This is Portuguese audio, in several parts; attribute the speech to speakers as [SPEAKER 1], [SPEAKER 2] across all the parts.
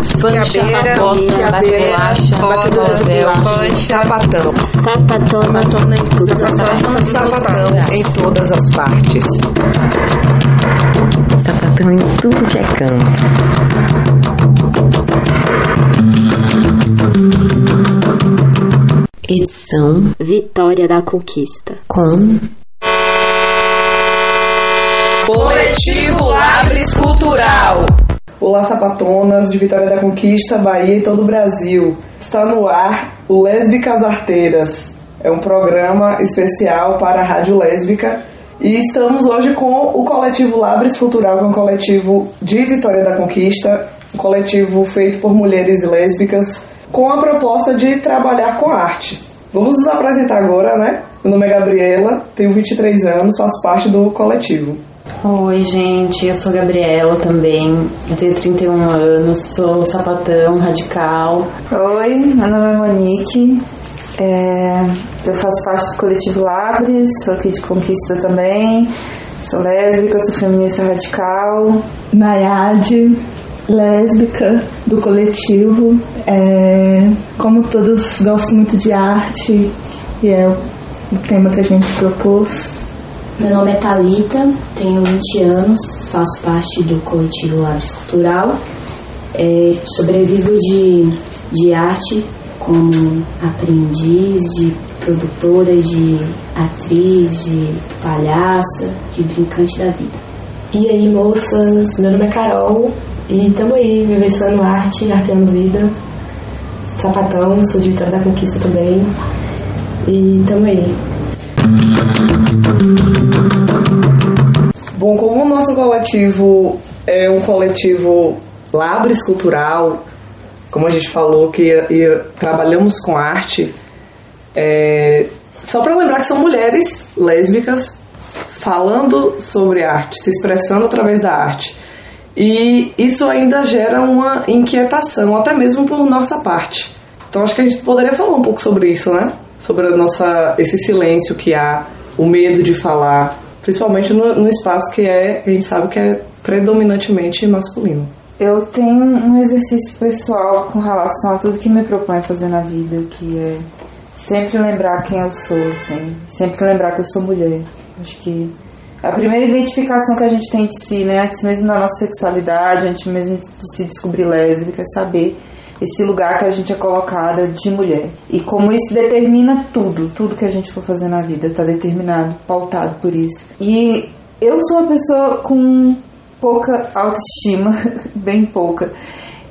[SPEAKER 1] Quiabeira,
[SPEAKER 2] bota, bate
[SPEAKER 1] quiabeira,
[SPEAKER 2] bolacha,
[SPEAKER 1] bota,
[SPEAKER 2] novel,
[SPEAKER 1] fancha,
[SPEAKER 3] Sapatão.
[SPEAKER 4] Sapatona em tudo.
[SPEAKER 3] Sapatão, sapatão em todas as partes.
[SPEAKER 5] Sapatão em tudo que é canto. Edição
[SPEAKER 4] Vitória da Conquista.
[SPEAKER 5] com
[SPEAKER 3] Coletivo Labres Cultural.
[SPEAKER 6] Olá, sapatonas de Vitória da Conquista, Bahia e todo o Brasil. Está no ar o Lésbicas Arteiras. É um programa especial para a Rádio Lésbica. E estamos hoje com o coletivo Labres Cultural, que é um coletivo de Vitória da Conquista, um coletivo feito por mulheres lésbicas, com a proposta de trabalhar com arte. Vamos nos apresentar agora, né? Meu nome é Gabriela, tenho 23 anos, faço parte do coletivo.
[SPEAKER 7] Oi, gente, eu sou Gabriela também. Eu tenho 31 anos, sou sapatão radical.
[SPEAKER 1] Oi, meu nome é Monique. É, eu faço parte do coletivo Labres, sou aqui de Conquista também. Sou lésbica, sou feminista radical.
[SPEAKER 8] Nayade, lésbica do coletivo. É, como todos gosto muito de arte e é o tema que a gente propôs.
[SPEAKER 9] Meu nome é Talita, tenho 20 anos, faço parte do coletivo Labres Cultural, é, sobrevivo de, de arte como aprendiz, de produtora, de atriz, de palhaça, de brincante da vida.
[SPEAKER 10] E aí, moças, meu nome é Carol e estamos aí vivenciando arte, arteando vida. Sapatão, sou de Vitória da Conquista também. E estamos aí.
[SPEAKER 6] Bom, como o nosso coletivo é um coletivo Labres Cultural, como a gente falou que e trabalhamos com arte, é, só para lembrar que são mulheres lésbicas falando sobre arte, se expressando através da arte. E isso ainda gera uma inquietação, até mesmo por nossa parte. Então acho que a gente poderia falar um pouco sobre isso, né? Sobre a nossa, esse silêncio que há, o medo de falar, principalmente no, no espaço que é, a gente sabe que é predominantemente masculino.
[SPEAKER 1] Eu tenho um exercício pessoal com relação a tudo que me propõe fazer na vida, que é sempre lembrar quem eu sou, assim, sempre lembrar que eu sou mulher. Acho que a primeira identificação que a gente tem de si, né, antes mesmo da nossa sexualidade, antes mesmo de se descobrir lésbica, é saber esse lugar que a gente é colocada de mulher. E como isso determina tudo, tudo que a gente for fazer na vida, está determinado, pautado por isso. E eu sou uma pessoa com pouca autoestima, bem pouca,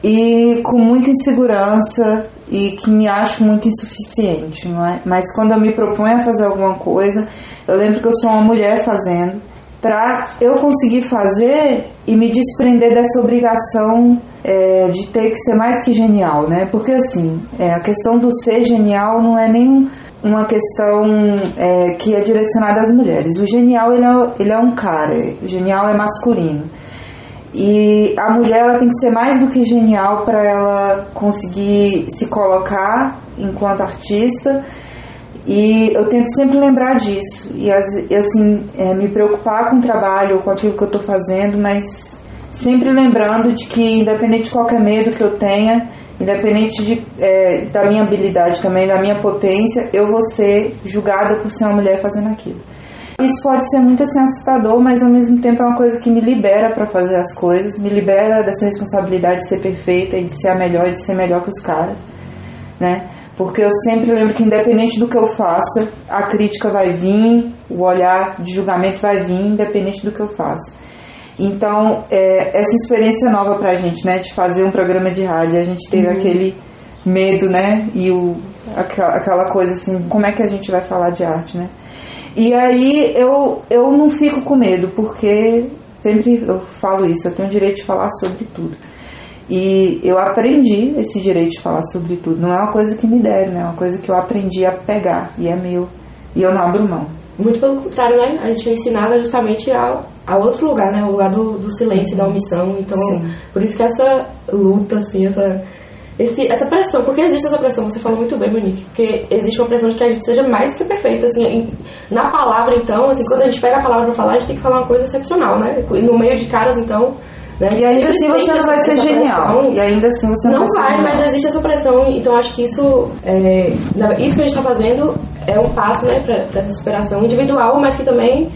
[SPEAKER 1] e com muita insegurança e que me acho muito insuficiente, não é? Mas quando eu me proponho a fazer alguma coisa, eu lembro que eu sou uma mulher fazendo, para eu conseguir fazer e me desprender dessa obrigação é, de ter que ser mais que genial, né? Porque assim, é, a questão do ser genial não é nem uma questão é, que é direcionada às mulheres. O genial ele é, ele é um cara, o genial é masculino. E a mulher ela tem que ser mais do que genial para ela conseguir se colocar enquanto artista. E eu tento sempre lembrar disso. E assim, é, me preocupar com o trabalho, com aquilo que eu estou fazendo, mas sempre lembrando de que, independente de qualquer medo que eu tenha, independente de, é, da minha habilidade também, da minha potência, eu vou ser julgada por ser uma mulher fazendo aquilo. Isso pode ser muito assim assustador, mas ao mesmo tempo é uma coisa que me libera para fazer as coisas, me libera dessa responsabilidade de ser perfeita e de ser a melhor e de ser melhor que os caras, né? Porque eu sempre lembro que independente do que eu faça, a crítica vai vir, o olhar de julgamento vai vir, independente do que eu faça. Então, é, essa experiência nova pra gente, né, de fazer um programa de rádio, a gente teve uhum. aquele medo, né, e o, aquela, coisa assim, como é que a gente vai falar de arte, né? E aí eu, eu não fico com medo, porque sempre eu falo isso, eu tenho o direito de falar sobre tudo. E eu aprendi esse direito de falar sobre tudo. Não é uma coisa que me deram, né? É uma coisa que eu aprendi a pegar e é meu. E eu não abro mão.
[SPEAKER 10] Muito pelo contrário, né? A gente é ensinada justamente ao, ao outro lugar, né? O lugar do, do silêncio, da omissão. Então, Sim. por isso que essa luta, assim, essa, esse, essa pressão, porque existe essa pressão, você falou muito bem, Monique, porque existe uma pressão de que a gente seja mais que perfeito, assim, em, na palavra, então, assim, quando a gente pega a palavra pra falar, a gente tem que falar uma coisa excepcional, né? No meio de caras, então, Né?
[SPEAKER 1] E ainda assim você não vai ser genial.
[SPEAKER 10] pressão.
[SPEAKER 1] E ainda assim você não,
[SPEAKER 10] Não
[SPEAKER 1] vai
[SPEAKER 10] vai, mas existe essa pressão, então acho que isso é, isso que a gente está fazendo é um passo né, para essa superação individual, mas que também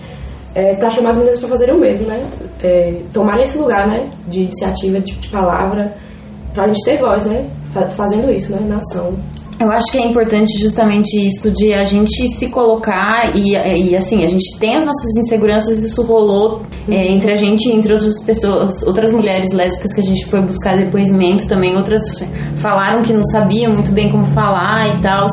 [SPEAKER 10] é, para chamar as meninas para fazerem o mesmo, né? É, tomarem esse lugar né, de iniciativa, de, de palavra, para a gente ter voz, né? fa- Fazendo isso, né? Na ação.
[SPEAKER 7] Eu acho que é importante justamente isso de a gente se colocar e, e assim, a gente tem as nossas inseguranças, isso rolou é, entre a gente e entre outras pessoas, outras mulheres lésbicas que a gente foi buscar depoimento também, outras falaram que não sabiam muito bem como falar e tal.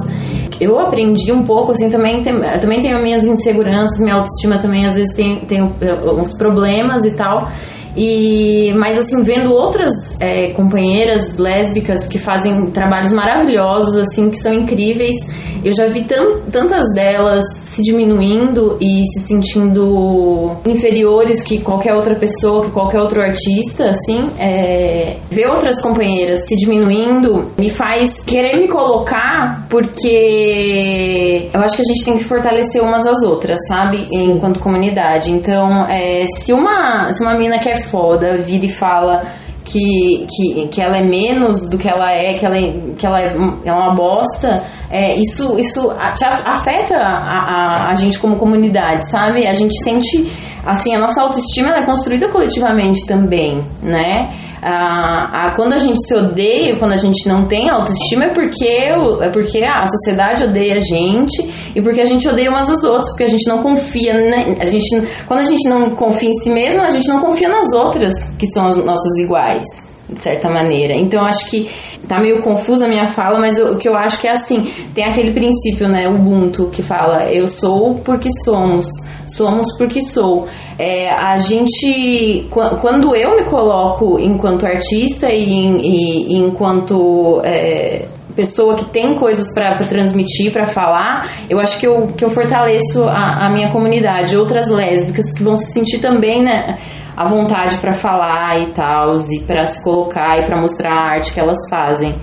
[SPEAKER 7] Eu aprendi um pouco, assim, também, tem, também tenho minhas inseguranças, minha autoestima também às vezes tem, tem uns problemas e tal. E, mas assim, vendo outras é, companheiras lésbicas que fazem trabalhos maravilhosos, assim, que são incríveis, eu já vi tan tantas delas se diminuindo e se sentindo inferiores que qualquer outra pessoa, que qualquer outro artista, assim, é, ver outras companheiras se diminuindo me faz querer me colocar porque eu acho que a gente tem que fortalecer umas às outras, sabe? Enquanto comunidade. Então, é, se uma se uma mina que é foda vira e fala que, que, que ela é menos do que ela é, que ela é, que ela é, é uma bosta, é, isso, isso afeta a, a, a gente como comunidade, sabe? A gente sente, assim, a nossa autoestima é construída coletivamente também, né? Ah, ah, quando a gente se odeia, quando a gente não tem autoestima, é porque, é porque a sociedade odeia a gente e porque a gente odeia umas às outras, porque a gente não confia, né? A gente, quando a gente não confia em si mesmo, a gente não confia nas outras, que são as nossas iguais, de certa maneira. Então, eu acho que tá meio confusa a minha fala, mas o que eu acho que é assim, tem aquele princípio, né, Ubuntu, que fala, eu sou porque somos somos porque sou. É, a gente, qu- quando eu me coloco enquanto artista e, e- e enquanto é, pessoa que tem coisas para transmitir, para falar, eu acho que eu, que eu fortaleço a, a minha comunidade, outras lésbicas que vão se sentir também, né? À vontade para falar e tal, e para se colocar e para mostrar a arte que elas fazem.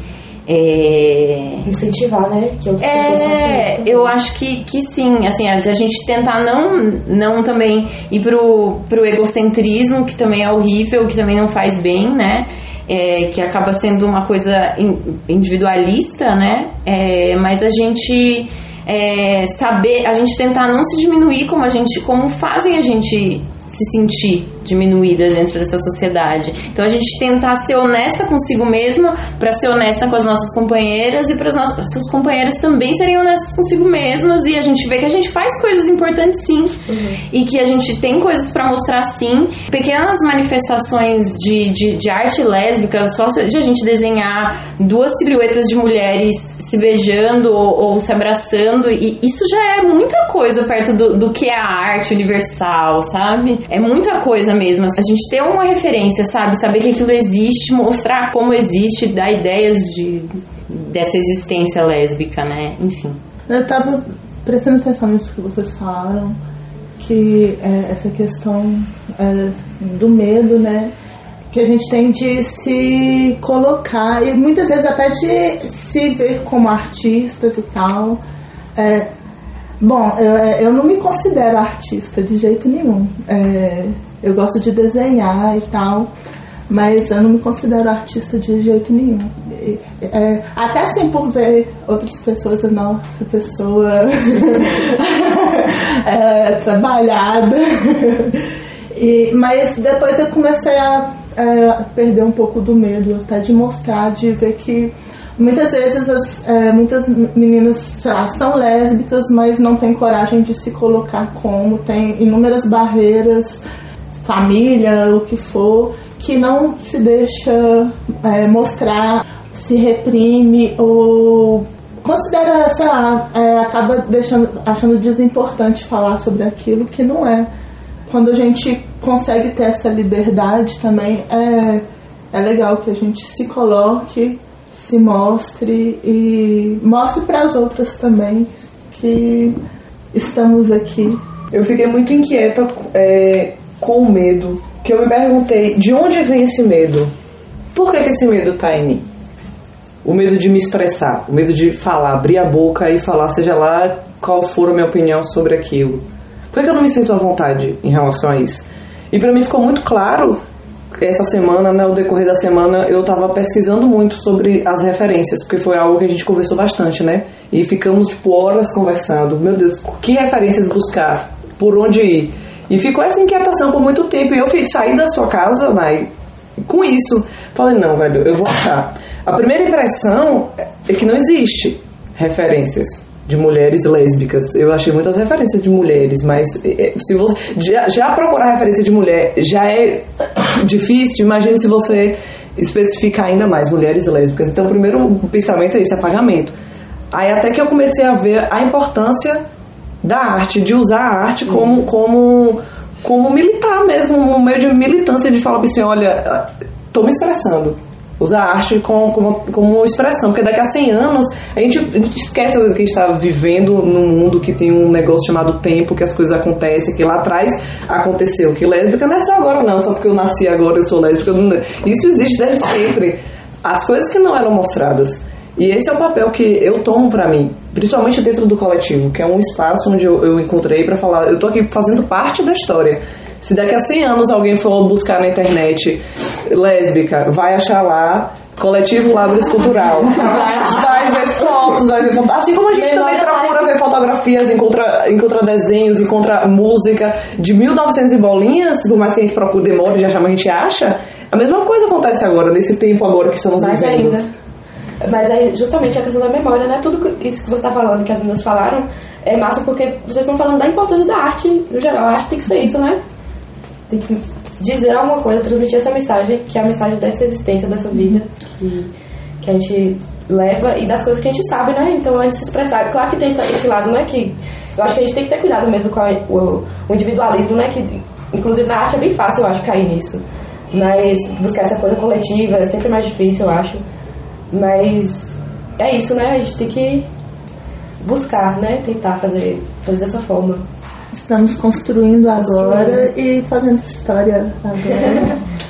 [SPEAKER 7] É,
[SPEAKER 10] Incentivar, né? Que outras pessoas façam
[SPEAKER 7] é, eu acho que, que sim, assim, a a gente tentar não, não também ir pro, pro egocentrismo, que também é horrível, que também não faz bem, né? É, que acaba sendo uma coisa in- individualista, né? É, mas a gente é, saber, a gente tentar não se diminuir como a gente, como fazem a gente se sentir diminuída dentro dessa sociedade. Então a gente tentar ser honesta consigo mesma para ser honesta com as nossas companheiras e para as nossas companheiras também serem honestas consigo mesmas e a gente vê que a gente faz coisas importantes sim e que a gente tem coisas para mostrar sim. Pequenas manifestações de, de, de arte lésbica, só de a gente desenhar duas silhuetas de mulheres se beijando ou, ou se abraçando e isso já é muita coisa perto do, do que é a arte universal, sabe? É muita coisa mesmo. A gente ter uma referência, sabe? Saber que aquilo existe, mostrar como existe, dar ideias de, dessa existência lésbica, né? Enfim.
[SPEAKER 8] Eu tava prestando atenção nisso que vocês falaram, que é, essa questão é, do medo, né? Que a gente tem de se colocar, e muitas vezes até de se ver como artistas e tal. É, bom, eu, é, eu não me considero artista de jeito nenhum. É, eu gosto de desenhar e tal, mas eu não me considero artista de jeito nenhum. E, é, até assim por ver outras pessoas, nossa, pessoa é, trabalhada. E, mas depois eu comecei a, perder um pouco do medo, até de mostrar, de ver que muitas vezes as, é, muitas meninas lá, são lésbicas, mas não têm coragem de se colocar como, tem inúmeras barreiras, família, o que for, que não se deixa é, mostrar, se reprime ou considera, sei lá, é, acaba deixando, achando desimportante falar sobre aquilo que não é. Quando a gente consegue ter essa liberdade também, é, é legal que a gente se coloque, se mostre e mostre para as outras também que estamos aqui.
[SPEAKER 6] Eu fiquei muito inquieta é, com o medo, que eu me perguntei de onde vem esse medo? Por que, que esse medo tá em mim? O medo de me expressar, o medo de falar, abrir a boca e falar, seja lá qual for a minha opinião sobre aquilo. Por que, que eu não me sinto à vontade em relação a isso? E para mim ficou muito claro essa semana, né, o decorrer da semana, eu tava pesquisando muito sobre as referências, porque foi algo que a gente conversou bastante, né? E ficamos, tipo, horas conversando. Meu Deus, que referências buscar? Por onde ir? E ficou essa inquietação por muito tempo. E eu fui sair da sua casa, Nai, com isso. Falei, não, velho, eu vou achar. A primeira impressão é que não existe referências de mulheres lésbicas. Eu achei muitas referências de mulheres, mas eh, se você já, já procurar referência de mulher já é difícil, imagine se você especificar ainda mais mulheres lésbicas. Então, o primeiro pensamento é esse apagamento. Aí até que eu comecei a ver a importância da arte, de usar a arte como como como militar mesmo, um meio de militância de falar assim, olha, estou me expressando usar a arte como, como, como expressão, porque daqui a 100 anos a gente, a gente esquece às vezes que a gente está vivendo num mundo que tem um negócio chamado tempo, que as coisas acontecem, que lá atrás aconteceu, que lésbica não é só agora não, só porque eu nasci agora eu sou lésbica, isso existe desde sempre. As coisas que não eram mostradas. E esse é o papel que eu tomo para mim, principalmente dentro do coletivo, que é um espaço onde eu, eu encontrei para falar, eu tô aqui fazendo parte da história. Se daqui a 100 anos alguém for buscar na internet lésbica, vai achar lá Coletivo Labres Cultural. Vai ver fotos, vai ver fotos. Assim como a gente também procura ver fotografias, encontra, encontra desenhos, encontra música de 1900 e bolinhas, por mais que a gente procure demore de achar, mas a gente acha. A mesma coisa acontece agora, nesse tempo agora que estamos
[SPEAKER 10] Mais
[SPEAKER 6] vivendo.
[SPEAKER 10] ainda. Mas aí, justamente a questão da memória, né? Tudo isso que você está falando, que as meninas falaram, é massa porque vocês estão falando da importância da arte no geral. A arte tem que ser isso, né? Tem que dizer alguma coisa, transmitir essa mensagem, que é a mensagem dessa existência, dessa vida que, que a gente leva e das coisas que a gente sabe, né? Então a gente se expressar. Claro que tem esse lado, né? Que eu acho que a gente tem que ter cuidado mesmo com a- o, o individualismo, né? Que inclusive na arte é bem fácil, eu acho, cair nisso. Mas buscar essa coisa coletiva é sempre mais difícil, eu acho. Mas é isso, né? A gente tem que buscar, né? Tentar fazer, fazer dessa forma.
[SPEAKER 8] Estamos construindo agora e fazendo história agora.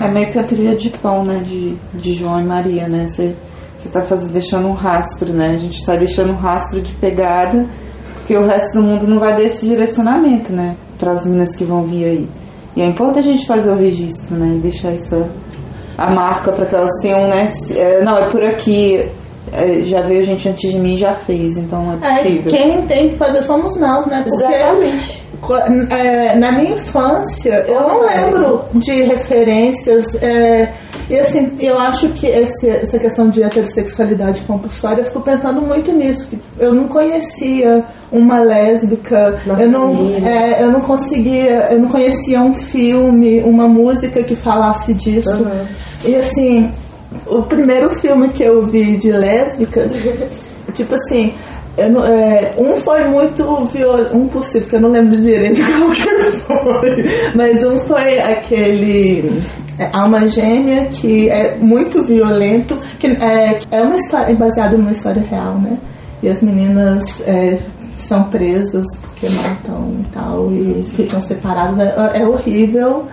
[SPEAKER 1] É meio que a trilha de pão, né? De, de João e Maria, né? Você, você tá fazendo, deixando um rastro, né? A gente tá deixando um rastro de pegada, porque o resto do mundo não vai dar esse direcionamento, né? Para as minas que vão vir aí. E é importante a gente fazer o registro, né? E deixar essa a marca para que elas tenham, né? é, não, é por aqui. é, já veio gente antes de mim e já fez, então é
[SPEAKER 8] É,
[SPEAKER 1] possível.
[SPEAKER 8] quem tem que fazer somos nós, né? Porque
[SPEAKER 10] Exatamente.
[SPEAKER 8] é, na minha infância eu não lembro de referências. é, e assim, eu acho que esse- essa questão de heterossexualidade compulsória, eu fico pensando muito nisso. que Eu não conhecia uma lésbica, eu não, é, eu não conseguia, eu não conhecia um filme, uma música que falasse disso.
[SPEAKER 10] Uhum.
[SPEAKER 8] E assim, o primeiro filme que eu vi de lésbica, tipo assim, eu é, um foi muito violento, um possível, que eu não lembro direito qual que foi, mas um foi aquele é, Alma Gêmea, que é muito violento, que é, é uma história, é baseado numa história real, né? E as meninas é, são presas porque matam e tal, e ficam separadas. É, é horrível.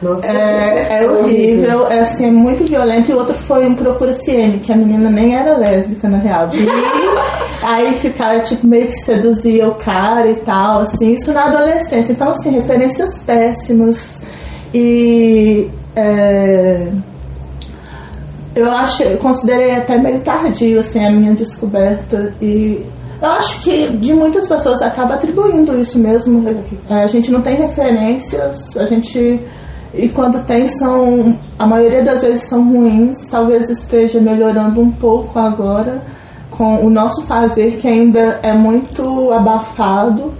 [SPEAKER 10] Nossa,
[SPEAKER 8] É, é horrível, é assim, é muito violento. E o outro foi um Procura CM, que a menina nem era lésbica na real. aí ficava, tipo, meio que seduzia o cara e tal, assim, isso na adolescência. Então, assim, referências péssimas. E é, eu acho, eu considerei até meio tardio, assim, a minha descoberta. E eu acho que de muitas pessoas acaba atribuindo isso mesmo. A gente não tem referências, a gente. E quando tem, são. A maioria das vezes são ruins. Talvez esteja melhorando um pouco agora com o nosso fazer, que ainda é muito abafado.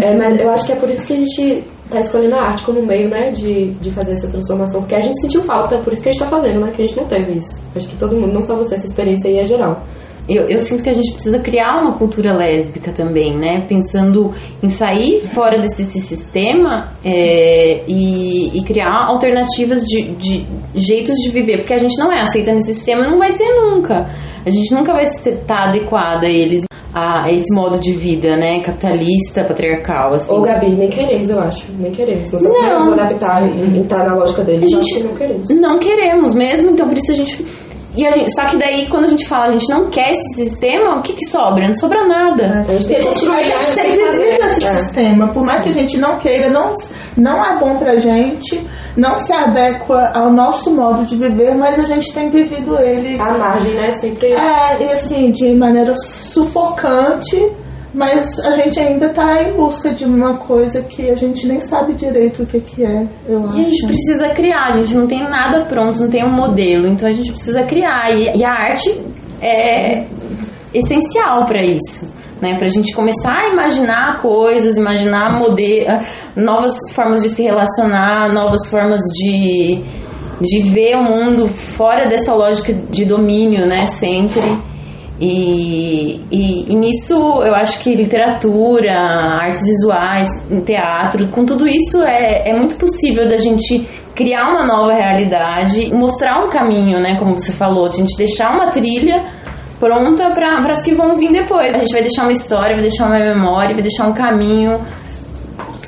[SPEAKER 10] É, mas eu acho que é por isso que a gente tá escolhendo a arte como meio, né, de, de fazer essa transformação. Porque a gente sentiu falta, por isso que a gente tá fazendo, né, que a gente não teve isso. Acho que todo mundo, não só você, essa experiência aí é geral.
[SPEAKER 7] Eu, eu sinto que a gente precisa criar uma cultura lésbica também, né? Pensando em sair fora desse sistema é, e, e criar alternativas de, de jeitos de viver. Porque a gente não é aceita nesse sistema, não vai ser nunca. A gente nunca vai estar adequada a eles, a esse modo de vida, né? Capitalista, patriarcal, assim.
[SPEAKER 10] Ô, Gabi, nem queremos, eu acho. Nem queremos. Nós não, queremos adaptar e entrar na lógica deles.
[SPEAKER 7] A gente-
[SPEAKER 10] não queremos.
[SPEAKER 7] Não queremos mesmo, então por isso a gente. E a gente, só que daí, quando a gente fala a gente não quer esse sistema, o que que sobra? Não sobra nada.
[SPEAKER 10] A gente tem
[SPEAKER 8] Porque a
[SPEAKER 10] que
[SPEAKER 8] gente, a
[SPEAKER 10] construir,
[SPEAKER 8] gente tem
[SPEAKER 10] que fazer.
[SPEAKER 8] vivido esse
[SPEAKER 10] É.
[SPEAKER 8] sistema. Por mais que a gente não queira, não, não é bom pra gente. não se adequa ao nosso modo de viver, mas a gente tem vivido ele.
[SPEAKER 10] A margem, né? Sempre.
[SPEAKER 8] É, e assim, de maneira sufocante, mas a gente ainda está em busca de uma coisa que a gente nem sabe direito o que, que é, eu acho.
[SPEAKER 7] E a gente precisa criar, a gente não tem nada pronto, não tem um modelo, então a gente precisa criar. E, e a arte é essencial para isso. Né, para a gente começar a imaginar coisas, imaginar modelo, novas formas de se relacionar, novas formas de, de ver o mundo fora dessa lógica de domínio, né? Sempre. E, e, e, nisso eu acho que literatura, artes visuais, teatro, com tudo isso é, é muito possível da gente criar uma nova realidade, mostrar um caminho, né? Como você falou, de a gente deixar uma trilha pronta para as que vão vir depois. A gente vai deixar uma história, vai deixar uma memória, vai deixar um caminho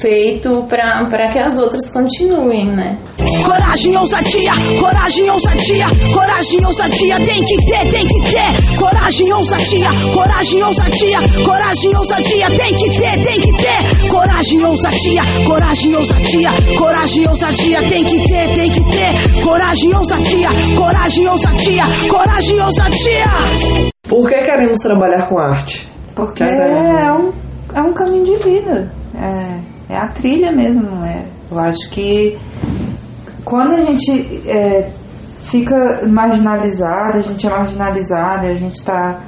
[SPEAKER 7] feito para que as outras continuem, né?
[SPEAKER 2] Coragem, ousadia, coragem, ousadia, coragem, ousadia, tem que ter, tem que ter. Coragem, ousadia, coragem, ousadia, coragem, ousadia, tem que ter, tem que ter. Coragem, ousadia, coragem, ousadia, coragem, ousadia, tem que ter, tem que ter. Coragem, ousadia, coragem, ousadia, coragem, ousadia.
[SPEAKER 6] Por que queremos trabalhar com arte?
[SPEAKER 1] Porque é um, é um caminho de vida. É é a trilha mesmo, é? Eu acho que quando a gente é, fica marginalizada, a gente é marginalizada, a gente está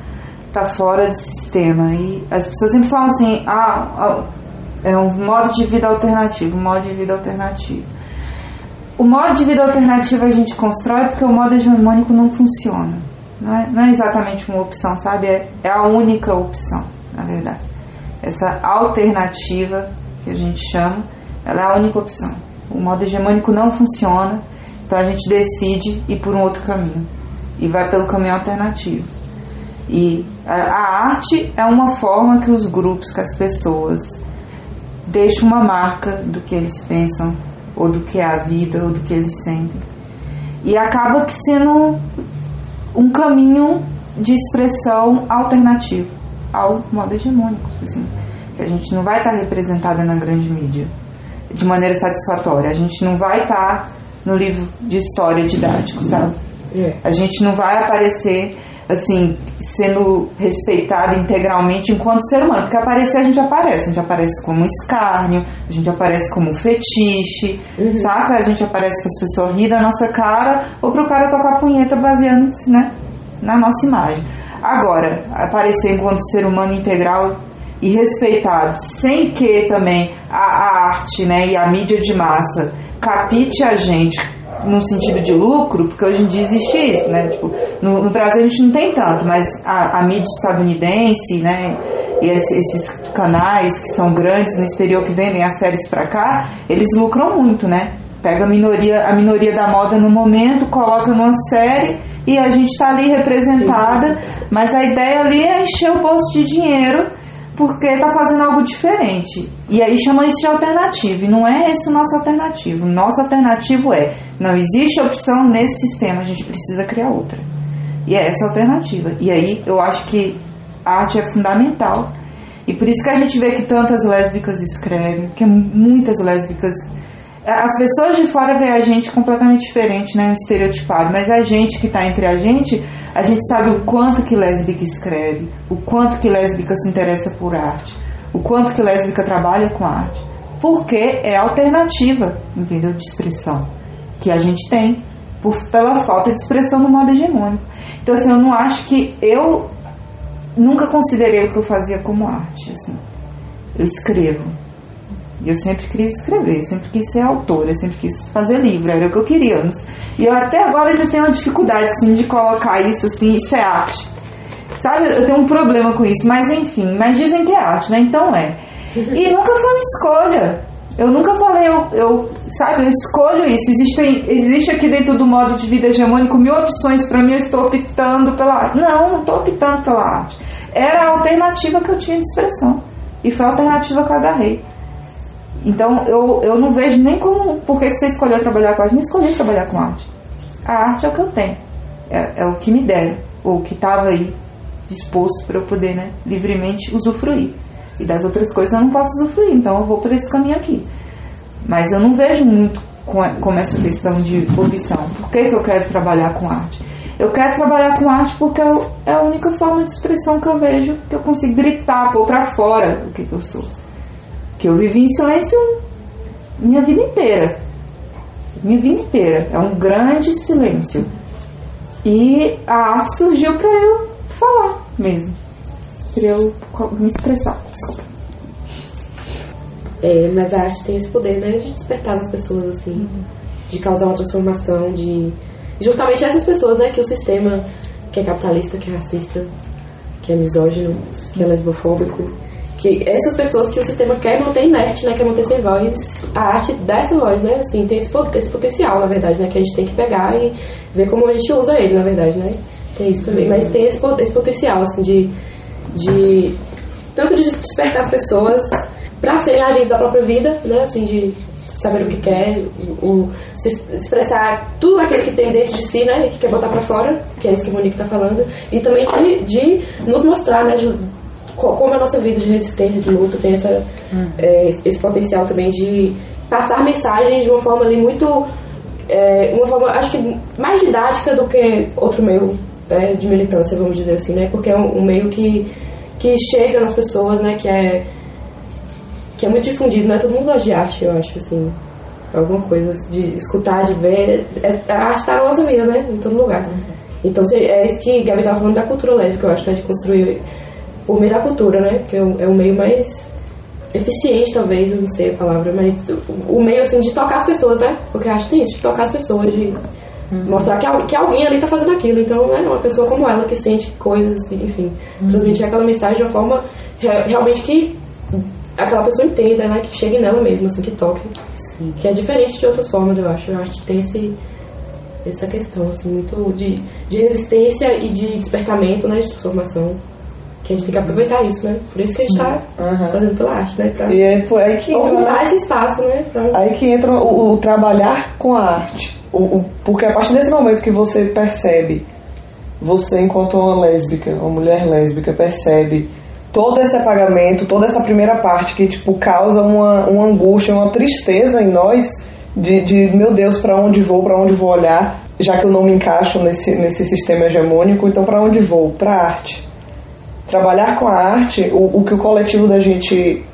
[SPEAKER 1] tá fora do sistema. E as pessoas sempre falam assim, ah, é um modo de vida alternativo, um modo de vida alternativo. O modo de vida alternativo a gente constrói porque o modo hegemônico não funciona. Não é, não é exatamente uma opção, sabe? É, é a única opção, na verdade. Essa alternativa que a gente chama, ela é a única opção. O modo hegemônico não funciona, então a gente decide ir por um outro caminho e vai pelo caminho alternativo. E a, arte é uma forma que os grupos, que as pessoas deixam uma marca do que eles pensam, ou do que é a vida, ou do que eles sentem. E acaba que sendo um caminho de expressão alternativo ao modo hegemônico. Assim que a gente não vai estar representada na grande mídia de maneira satisfatória. A gente não vai estar no livro de história didático, sabe? É. A gente não vai aparecer assim, sendo respeitada integralmente enquanto ser humano. Porque aparecer a gente aparece. A gente aparece como escárnio, a gente aparece como fetiche, uhum. saca? A gente aparece que as pessoas rir da nossa cara ou pro cara tocar punheta baseando-se né, na nossa imagem. Agora, aparecer enquanto ser humano integral e respeitado, sem que também a, a arte né, e a mídia de massa capite a gente no sentido de lucro, porque hoje em dia existe isso, né? Tipo, no, no Brasil a gente não tem tanto, mas a, a mídia estadunidense, né? E esses canais que são grandes no exterior que vendem as séries para cá, eles lucram muito, né? Pega a minoria, a minoria da moda no momento, coloca numa série e a gente está ali representada, mas a ideia ali é encher o bolso de dinheiro porque está fazendo algo diferente. E aí chama isso de alternativo. E não é esse o nosso alternativo. O nosso alternativo é: não existe opção nesse sistema, a gente precisa criar outra. E é essa a alternativa. E aí eu acho que a arte é fundamental. E por isso que a gente vê que tantas lésbicas escrevem, que muitas lésbicas. As pessoas de fora veem a gente completamente diferente, né? Estereotipado. Mas a gente que está entre a gente a gente sabe o quanto que lésbica escreve, o quanto que lésbica se interessa por arte, o quanto que lésbica trabalha com arte, porque é alternativa, entendeu, de expressão que a gente tem por, pela falta de expressão no modo hegemônico. Então, assim, eu não acho que eu nunca considerei o que eu fazia como arte, assim. Eu escrevo, eu sempre quis escrever, sempre quis ser autora, sempre quis fazer livro, era o que eu queria. E eu até agora ainda tenho uma dificuldade assim, de colocar isso assim, isso é arte. Sabe, eu tenho um problema com isso, mas enfim, mas dizem que é arte, né? Então é. E nunca foi uma escolha. Eu nunca falei, eu, eu sabe, eu escolho isso. Existem, existe aqui dentro do modo de vida hegemônico mil opções para mim, eu estou optando pela arte. Não, não estou optando pela arte. Era a alternativa que eu tinha de expressão. E foi a alternativa que eu agarrei. Então eu, eu não vejo nem como por que você escolheu trabalhar com arte. Não escolhi trabalhar com arte. A arte é o que eu tenho, é, é o que me deram, ou o que estava aí disposto para eu poder né, livremente usufruir. E das outras coisas eu não posso usufruir, então eu vou por esse caminho aqui. Mas eu não vejo muito com, como essa questão de opção. Por que, que eu quero trabalhar com arte? Eu quero trabalhar com arte porque é a única forma de expressão que eu vejo que eu consigo gritar, pôr pra fora o que, que eu sou. Que eu vivi em silêncio minha vida inteira. Minha vida inteira. É um grande silêncio. E a arte surgiu para eu falar mesmo. Pra eu me expressar. Desculpa.
[SPEAKER 10] É, mas a arte tem esse poder, né, de despertar nas pessoas, assim, uhum. de causar uma transformação, de justamente essas pessoas, né, que o sistema que é capitalista, que é racista, que é misógino, que é lesbofóbico, que essas pessoas que o sistema quer manter inerte, né, quer manter sem voz, a arte dá essa voz, né, assim, tem esse, esse potencial, na verdade, né, que a gente tem que pegar e ver como a gente usa ele, na verdade, né, tem isso também, mas tem esse, esse potencial, assim, de, de tanto de despertar as pessoas para serem agentes da própria vida, né, assim, de saber o que quer, o, se expressar tudo aquilo que tem dentro de si, né, e que quer botar para fora, que é isso que o Monique está falando, e também de, de nos mostrar, né, de, como a nossa vida de resistência, de luta, tem essa, hum. é, esse potencial também de passar mensagens de uma forma ali muito, é, uma forma, acho que mais didática do que outro meio é, de militância, vamos dizer assim, né, porque é um, um meio que, que chega nas pessoas, né, que é que é muito difundido, é Todo mundo gosta de arte, eu acho, assim. Alguma coisa de escutar, de ver. É, a arte está na nossa vida, né? Em todo lugar. Então é isso que Gabi estava falando da cultura lésbica, eu acho, né? De construir por meio da cultura, né? Que é o, é o meio mais eficiente, talvez, eu não sei a palavra, mas o, meio, assim, de tocar as pessoas, né? Porque a arte tem isso, de tocar as pessoas, de uhum. mostrar que, que alguém ali está fazendo aquilo. Então, né? Uma pessoa como ela que sente coisas, assim, enfim. Uhum. Transmitir aquela mensagem de uma forma realmente que aquela pessoa entenda, né? Que chegue nela mesma, assim, que toque. Sim. Que é diferente de outras formas, eu acho. Eu acho que tem esse, essa questão, assim, muito de, de resistência e de despertamento, né? De transformação. Que a gente tem que aproveitar isso, né? Por isso que a gente está uhum. fazendo pela arte, né? Pra
[SPEAKER 6] e é por aí que
[SPEAKER 10] ocupar entra, esse espaço, né? Pra...
[SPEAKER 6] Aí que entra o, o trabalhar com a arte. O, o, porque a partir desse momento que você percebe, você enquanto uma lésbica, uma mulher lésbica, percebe todo esse apagamento, toda essa primeira parte que tipo causa uma, uma angústia, uma tristeza em nós de, de meu Deus, para onde vou, para onde vou olhar, já que eu não me encaixo nesse, nesse sistema hegemônico, então para onde vou? Para arte. Trabalhar com a arte, o, o que o coletivo da gente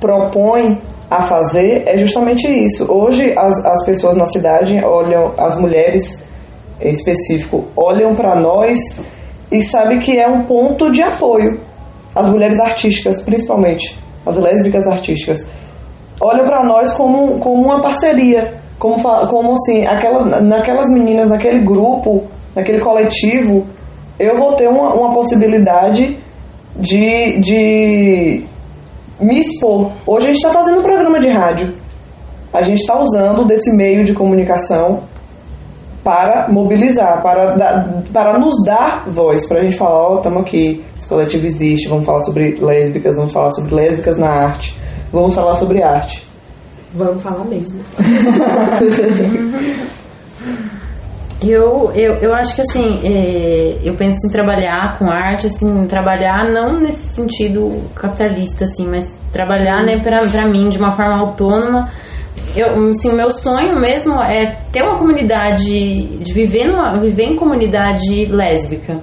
[SPEAKER 6] propõe a fazer é justamente isso. Hoje as, as pessoas na cidade olham, as mulheres em específico, olham para nós e sabem que é um ponto de apoio as mulheres artísticas, principalmente, as lésbicas artísticas, olham para nós como, como uma parceria, como, como assim, aquela, naquelas meninas, naquele grupo, naquele coletivo, eu vou ter uma, uma possibilidade de, de me expor. Hoje a gente está fazendo um programa de rádio. A gente está usando desse meio de comunicação para mobilizar, para, dar, para nos dar voz, para a gente falar, ó, oh, estamos aqui, coletivo existe, vamos falar sobre lésbicas, vamos falar sobre lésbicas na arte, vamos falar sobre arte.
[SPEAKER 10] Vamos falar mesmo.
[SPEAKER 7] eu, eu, eu acho que assim, é, eu penso em trabalhar com arte, assim, trabalhar não nesse sentido capitalista, assim, mas trabalhar, né, pra, pra mim de uma forma autônoma. Eu, assim, meu sonho mesmo é ter uma comunidade, de viver, numa, viver em comunidade lésbica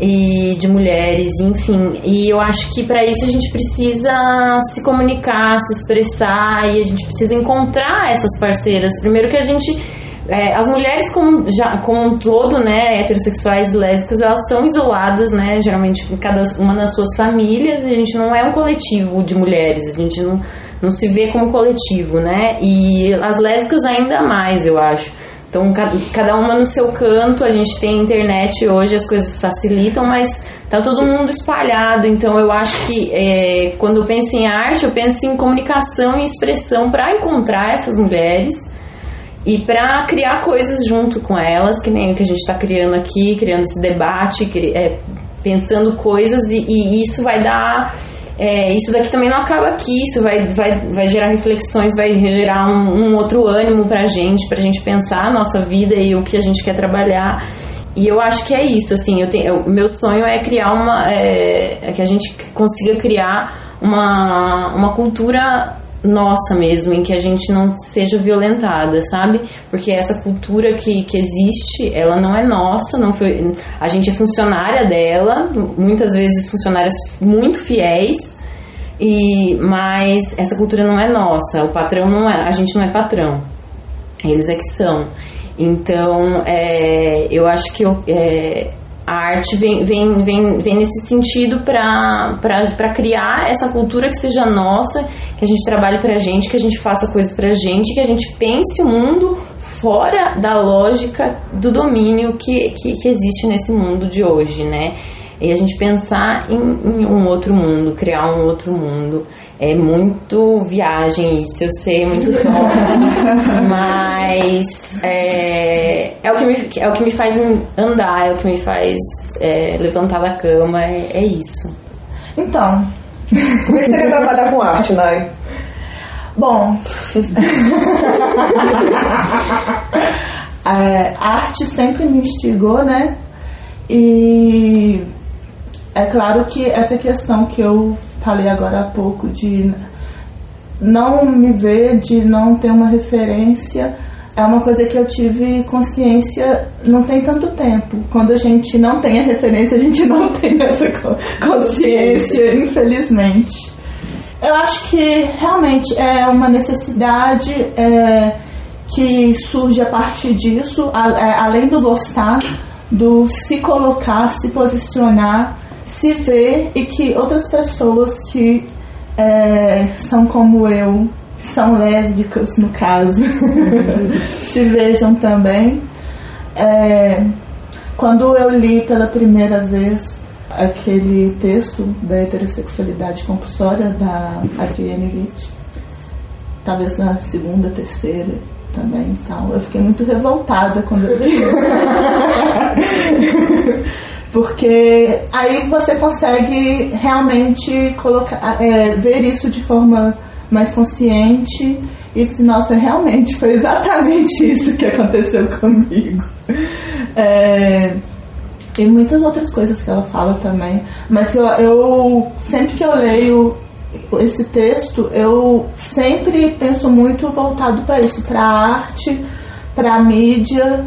[SPEAKER 7] e de mulheres, enfim. E eu acho que para isso a gente precisa se comunicar, se expressar e a gente precisa encontrar essas parceiras. Primeiro que a gente é, as mulheres como, já, como um todo, né, heterossexuais e lésbicas, elas estão isoladas, né, geralmente cada uma nas suas famílias, e a gente não é um coletivo de mulheres, a gente não, não se vê como coletivo, né, e as lésbicas ainda mais, eu acho. Então, cada uma no seu canto, a gente tem internet hoje, as coisas facilitam, mas tá todo mundo espalhado. Então, eu acho que é, quando eu penso em arte, eu penso em comunicação e expressão para encontrar essas mulheres e para criar coisas junto com elas, que nem o que a gente está criando aqui, criando esse debate, é, pensando coisas, e, e isso vai dar é, isso daqui também não acaba aqui, isso vai, vai, vai gerar reflexões, vai gerar um, um outro ânimo pra gente, pra gente pensar a nossa vida e o que a gente quer trabalhar. E eu acho que é isso, assim, eu tenho, eu, meu sonho é criar uma. É, é que a gente consiga criar uma, uma cultura nossa mesmo, em que a gente não seja violentada, sabe? Porque essa cultura que, que existe, ela não é nossa, não foi, a gente é funcionária dela, muitas vezes funcionárias muito fiéis, e mas essa cultura não é nossa, o patrão não é, a gente não é patrão, eles é que são. Então, é, eu acho que eu, é, a arte vem, vem, vem, vem nesse sentido para criar essa cultura que seja nossa, que a gente trabalhe para a gente, que a gente faça coisas para a gente, que a gente pense o mundo fora da lógica do domínio que, que, que, existe nesse mundo de hoje, né? E a gente pensar em, em um outro mundo, criar um outro mundo. É muito viagem isso, eu sei, é muito top. mas é, é, o que me, é o que me faz andar, é o que me faz é, levantar da cama, é, é isso.
[SPEAKER 8] Então.
[SPEAKER 6] Como é que você quer trabalhar com arte, Nai?
[SPEAKER 8] Bom. é, a arte sempre me instigou, né? E é claro que essa questão que eu falei agora há pouco de não me ver, de não ter uma referência, é uma coisa que eu tive consciência não tem tanto tempo. Quando a gente não tem a referência, a gente não tem essa consciência, infelizmente. Eu acho que realmente é uma necessidade é, que surge a partir disso, a, a, é, além do gostar, do se colocar, se posicionar se ver e que outras pessoas que é, são como eu, são lésbicas no caso, se vejam também. É, quando eu li pela primeira vez aquele texto da heterossexualidade compulsória da Adrienne Witt, talvez na segunda, terceira também, então eu fiquei muito revoltada quando eu li. Porque aí você consegue realmente colocar, é, ver isso de forma mais consciente e dizer, nossa, realmente foi exatamente isso que aconteceu comigo. É, e muitas outras coisas que ela fala também. Mas eu, eu sempre que eu leio esse texto, eu sempre penso muito voltado para isso, para arte, para mídia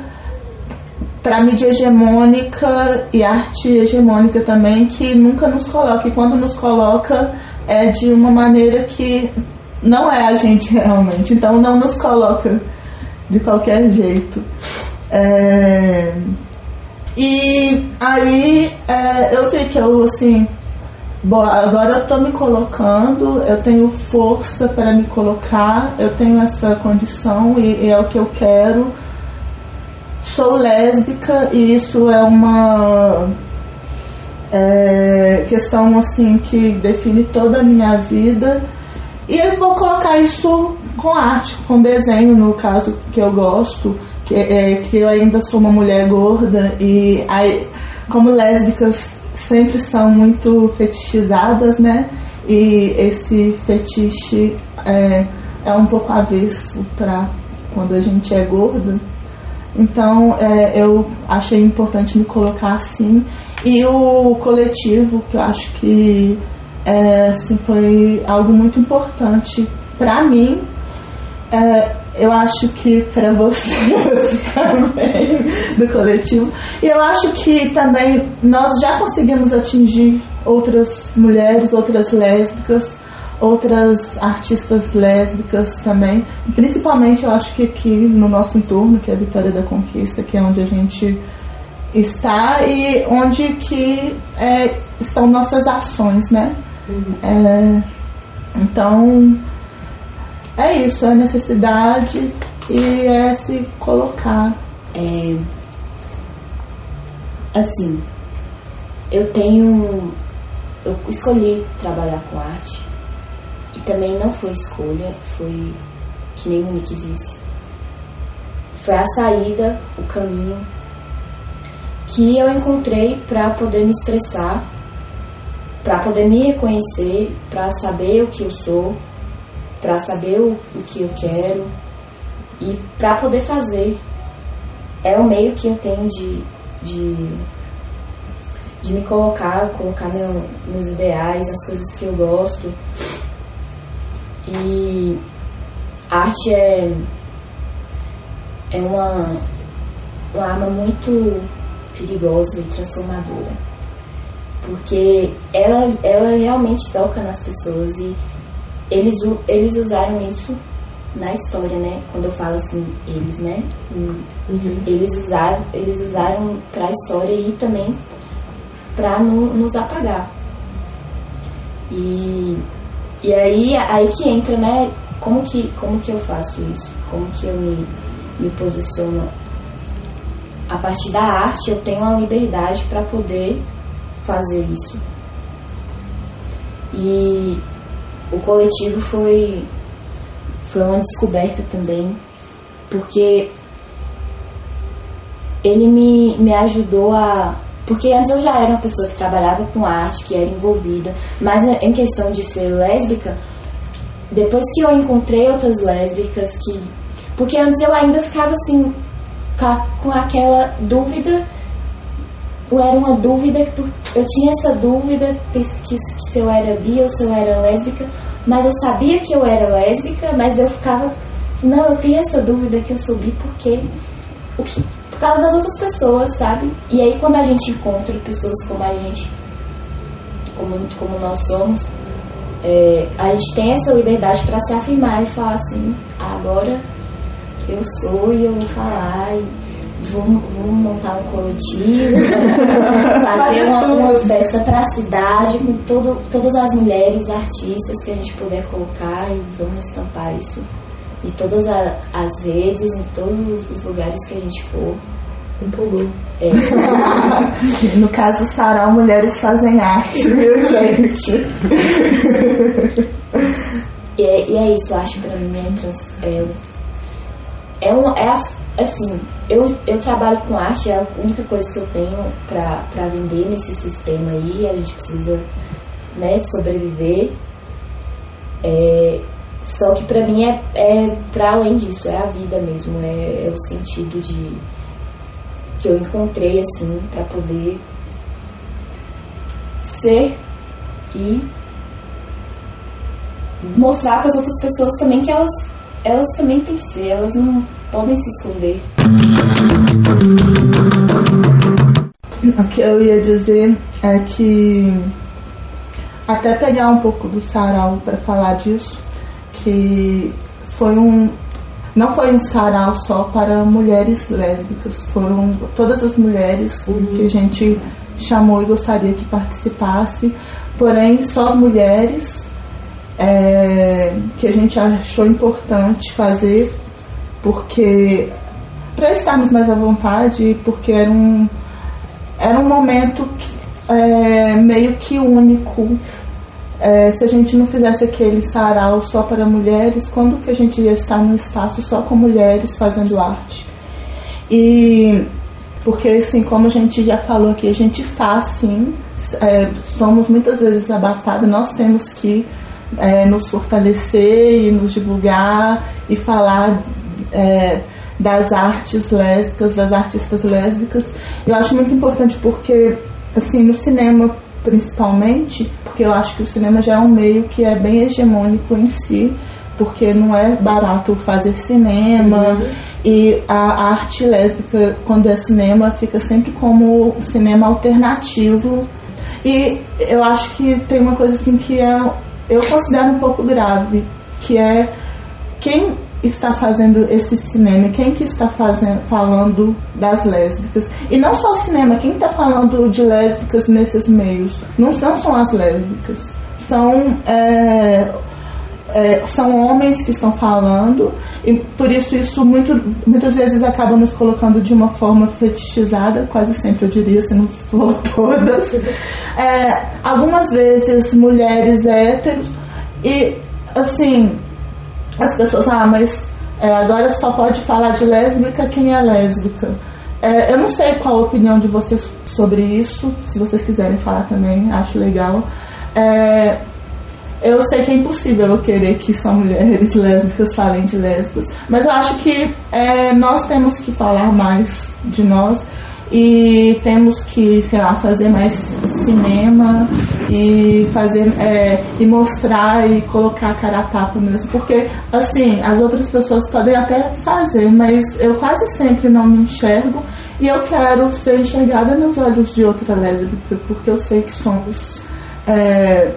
[SPEAKER 8] para mídia hegemônica e arte hegemônica também, que nunca nos coloca. E quando nos coloca, é de uma maneira que não é a gente realmente. Então, não nos coloca de qualquer jeito. É... E aí, é, eu vi que eu, assim, bom, agora eu tô me colocando, eu tenho força para me colocar, eu tenho essa condição e, e é o que eu quero sou lésbica e isso é uma é, questão assim que define toda a minha vida. E vou colocar isso com arte, com desenho, no caso que eu gosto, que, é, que eu ainda sou uma mulher gorda e aí, como lésbicas sempre são muito fetichizadas, né? E esse fetiche é, é um pouco avesso para quando a gente é gorda. Então é, eu achei importante me colocar assim. E o coletivo, que eu acho que é, assim, foi algo muito importante para mim. É, eu acho que para vocês também, do coletivo. E eu acho que também nós já conseguimos atingir outras mulheres, outras lésbicas outras artistas lésbicas também. Principalmente eu acho que aqui no nosso entorno, que é a Vitória da Conquista, que é onde a gente está e onde que é, estão nossas ações, né? Uhum. É, então é isso, é necessidade e é se colocar.
[SPEAKER 9] É, assim, eu tenho. Eu escolhi trabalhar com arte e também não foi escolha, foi que nem Monique disse. Foi a saída, o caminho que eu encontrei para poder me expressar, para poder me reconhecer, para saber o que eu sou, para saber o, o que eu quero e para poder fazer. É o meio que eu tenho de, de, de me colocar, colocar meu, meus ideais, as coisas que eu gosto E a arte é, é uma, uma arma muito perigosa e transformadora. Porque ela, ela realmente toca nas pessoas e eles, eles usaram isso na história, né? Quando eu falo assim, eles, né? Uhum. Eles usaram, eles usaram para a história e também para nos apagar. E, e aí, aí que entra, né? Como que, como que eu faço isso? Como que eu me, me posiciono? A partir da arte, eu tenho a liberdade para poder fazer isso. E o coletivo foi, foi uma descoberta também, porque ele me, me ajudou a. Porque antes eu já era uma pessoa que trabalhava com arte, que era envolvida, mas em questão de ser lésbica, depois que eu encontrei outras lésbicas que. Porque antes eu ainda ficava assim, com aquela dúvida ou era uma dúvida, eu tinha essa dúvida que, que se eu era bi ou se eu era lésbica, mas eu sabia que eu era lésbica, mas eu ficava, não, eu tenho essa dúvida que eu sou bi porque, por causa das outras pessoas, sabe? E aí quando a gente encontra pessoas como a gente, como, como nós somos, é, a gente tem essa liberdade para se afirmar e falar assim, agora eu sou e eu vou falar e vamos, vamos montar um coletivo, fazer uma, uma festa para a cidade com todo, todas as mulheres artistas que a gente puder colocar e vamos estampar isso em todas a, as redes, em todos os lugares que a gente for.
[SPEAKER 8] Empolgou.
[SPEAKER 9] É.
[SPEAKER 8] no caso, Sarau Mulheres Fazem Arte, viu, gente?
[SPEAKER 9] e, é, e é isso, acho pra mim é, trans, é, é, uma, é a assim, eu, eu trabalho com arte, é a única coisa que eu tenho para vender nesse sistema aí, a gente precisa né, sobreviver. É, só que para mim é, é para além disso, é a vida mesmo, é, é o sentido de que eu encontrei assim para poder ser e mostrar para as outras pessoas também que elas elas também têm que ser, elas não podem se esconder.
[SPEAKER 8] O que eu ia dizer é que até pegar um pouco do sarau para falar disso, que foi um não foi um sarau só para mulheres lésbicas, foram todas as mulheres uhum. que a gente chamou e gostaria que participasse, porém só mulheres é, que a gente achou importante fazer porque para estarmos mais à vontade, porque era um, era um momento é, meio que único. É, se a gente não fizesse aquele sarau só para mulheres, quando que a gente ia estar num espaço só com mulheres fazendo arte? E porque assim, como a gente já falou aqui, a gente faz sim, é, somos muitas vezes abafadas, nós temos que é, nos fortalecer e nos divulgar e falar é, das artes lésbicas, das artistas lésbicas. Eu acho muito importante porque, assim, no cinema principalmente, porque eu acho que o cinema já é um meio que é bem hegemônico em si, porque não é barato fazer cinema uhum. e a arte lésbica, quando é cinema, fica sempre como cinema alternativo. E eu acho que tem uma coisa assim que é, eu considero um pouco grave, que é quem está fazendo esse cinema, quem que está fazendo, falando das lésbicas. E não só o cinema, quem está falando de lésbicas nesses meios, não, não são as lésbicas, são, é, é, são homens que estão falando, e por isso isso muito, muitas vezes acaba nos colocando de uma forma fetichizada, quase sempre eu diria, se não for todas. É, algumas vezes mulheres héteros, e assim, as pessoas, ah, mas é, agora só pode falar de lésbica quem é lésbica. É, eu não sei qual a opinião de vocês sobre isso, se vocês quiserem falar também, acho legal. É, eu sei que é impossível eu querer que só mulheres lésbicas falem de lésbicas, mas eu acho que é, nós temos que falar mais de nós e temos que, sei lá, fazer mais cinema e fazer é, e mostrar e colocar a cara a tapa mesmo. Porque, assim, as outras pessoas podem até fazer, mas eu quase sempre não me enxergo e eu quero ser enxergada nos olhos de outra lésbica, porque eu sei que somos. É,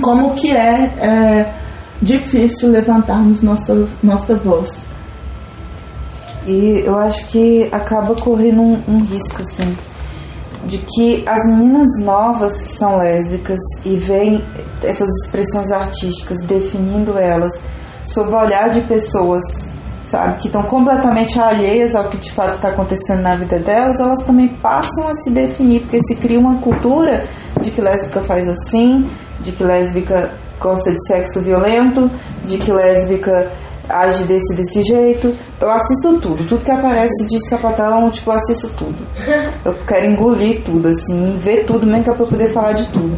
[SPEAKER 8] como que é, é difícil levantarmos nossa, nossa voz.
[SPEAKER 1] E eu acho que acaba correndo um, um risco, assim, de que as meninas novas que são lésbicas e veem essas expressões artísticas definindo elas sob o olhar de pessoas, sabe, que estão completamente alheias ao que de fato está acontecendo na vida delas, elas também passam a se definir, porque se cria uma cultura de que lésbica faz assim, de que lésbica gosta de sexo violento, de que lésbica age desse desse jeito. Eu assisto tudo, tudo que aparece de sapatão, tipo, eu assisto tudo. Eu quero engolir tudo, assim, ver tudo, mesmo que é pra eu poder falar de tudo.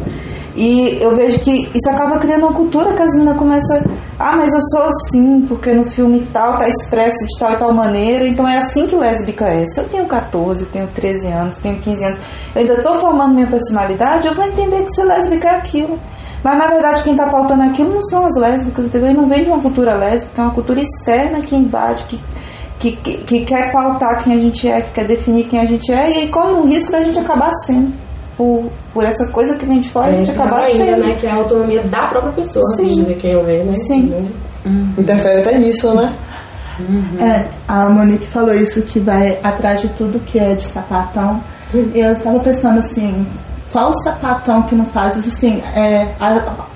[SPEAKER 1] E eu vejo que isso acaba criando uma cultura que as meninas começam. Ah, mas eu sou assim, porque no filme tal tá expresso de tal e tal maneira, então é assim que lésbica é. Se eu tenho 14, eu tenho 13 anos, tenho 15 anos, eu ainda tô formando minha personalidade, eu vou entender que ser lésbica é aquilo. Mas na verdade quem está pautando aquilo não são as lésbicas, entendeu? E não vem de uma cultura lésbica, é uma cultura externa que invade, que, que, que, que quer pautar quem a gente é, que quer definir quem a gente é, e aí corre um risco da gente acabar sendo. Por, por essa coisa que vem de fora,
[SPEAKER 10] É,
[SPEAKER 1] a gente acaba
[SPEAKER 10] ainda,
[SPEAKER 1] sendo.
[SPEAKER 10] né? Que é a autonomia da própria pessoa,
[SPEAKER 1] Sim.
[SPEAKER 10] de dizer quem eu é, né?
[SPEAKER 1] Sim.
[SPEAKER 6] Interfere até nisso, né?
[SPEAKER 8] É, a Monique falou isso que vai atrás de tudo que é de sapatão. E eu tava pensando assim, qual sapatão que não faz? Assim, é,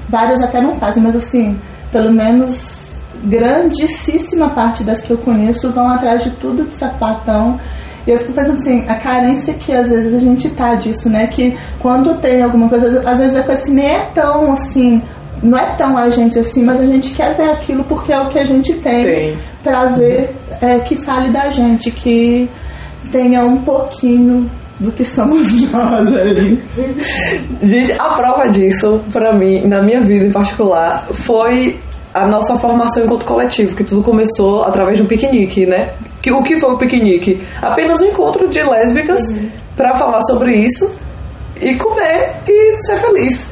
[SPEAKER 8] várias até não fazem, mas assim, pelo menos grandíssima parte das que eu conheço vão atrás de tudo de sapatão. E eu fico pensando assim, a carência que às vezes a gente tá disso, né? Que quando tem alguma coisa, às vezes a coisa assim, nem é tão assim, não é tão a gente assim, mas a gente quer ver aquilo porque é o que a gente tem,
[SPEAKER 6] Tem.
[SPEAKER 8] pra ver é, que fale da gente, que tenha um pouquinho do que somos nós ali.
[SPEAKER 6] Gente, a prova disso, pra mim, na minha vida em particular, foi a nossa formação enquanto coletivo, que tudo começou através de um piquenique, né? Que, o que foi o piquenique? Apenas um encontro de lésbicas pra falar sobre isso e comer e ser feliz.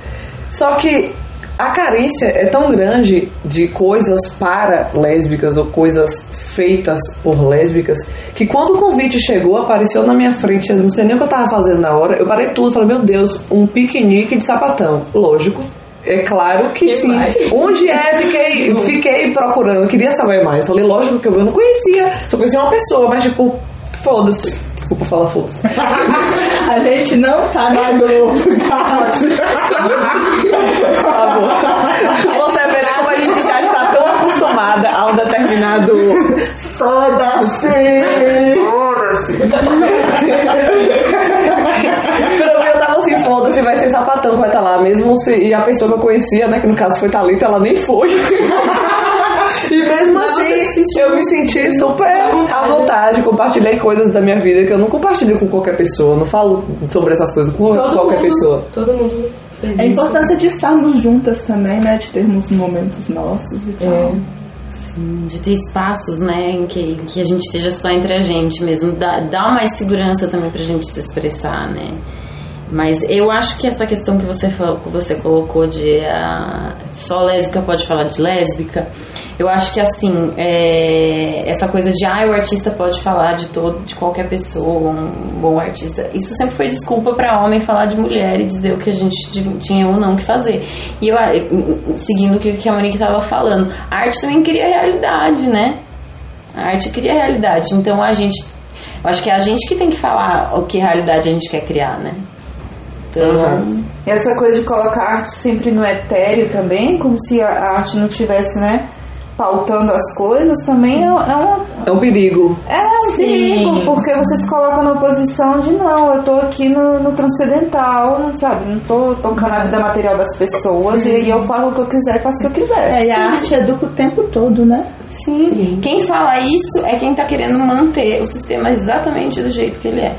[SPEAKER 6] Só que a carência é tão grande de coisas para lésbicas ou coisas feitas por lésbicas que quando o convite chegou, apareceu na minha frente, eu não sei nem o que eu tava fazendo na hora, eu parei tudo, falei, meu Deus, um piquenique de sapatão. Lógico. É claro que
[SPEAKER 10] Que
[SPEAKER 6] sim.
[SPEAKER 10] mais?
[SPEAKER 6] Onde é? Fiquei, fiquei procurando, queria saber mais. Falei, lógico que eu não conhecia, só conhecia uma pessoa, mas tipo, foda-se. Desculpa falar foda-se.
[SPEAKER 8] A gente não tá na Globo,
[SPEAKER 6] Tá bom. Você vê como a gente já está tão acostumada a um determinado.
[SPEAKER 8] Foda-se!
[SPEAKER 6] Foda-se! Pra mim, eu tava assim, foda-se, vai ser sapatão que vai estar lá. Mesmo se. E a pessoa que eu conhecia, né, que no caso foi Thalita, ela nem foi. E mesmo assim, eu me senti super à vontade, compartilhei coisas da minha vida que eu não compartilho com qualquer pessoa, não falo sobre essas coisas com qualquer
[SPEAKER 10] mundo,
[SPEAKER 6] pessoa.
[SPEAKER 10] Todo mundo
[SPEAKER 8] É a importância de estarmos juntas também, né? De termos momentos nossos e tal.
[SPEAKER 7] de ter espaços, né, em que, em que a gente esteja só entre a gente mesmo, dá, dá mais segurança também pra gente se expressar, né. Mas eu acho que essa questão que você que você colocou de ah, só lésbica pode falar de lésbica, eu acho que assim, é, essa coisa de ah, o artista pode falar de todo, de qualquer pessoa, um bom artista, isso sempre foi desculpa pra homem falar de mulher e dizer o que a gente tinha ou não que fazer. E eu, ah, seguindo o que a Monique estava falando, a arte também cria realidade, né? A arte cria realidade. Então a gente. Eu acho que é a gente que tem que falar o que realidade a gente quer criar, né? Então.
[SPEAKER 1] E essa coisa de colocar a arte sempre no etéreo também, como se a arte não tivesse, né, pautando as coisas, também é, é uma,
[SPEAKER 6] É um perigo.
[SPEAKER 1] é um perigo, porque você se coloca na posição de não, eu tô aqui no, no transcendental, não sabe, não tô tocando a vida material das pessoas e aí eu falo o que eu quiser, faço o que eu quiser.
[SPEAKER 8] É, e a arte educa o tempo todo, né?
[SPEAKER 7] Sim. Quem fala isso é quem tá querendo manter o sistema exatamente do jeito que ele é.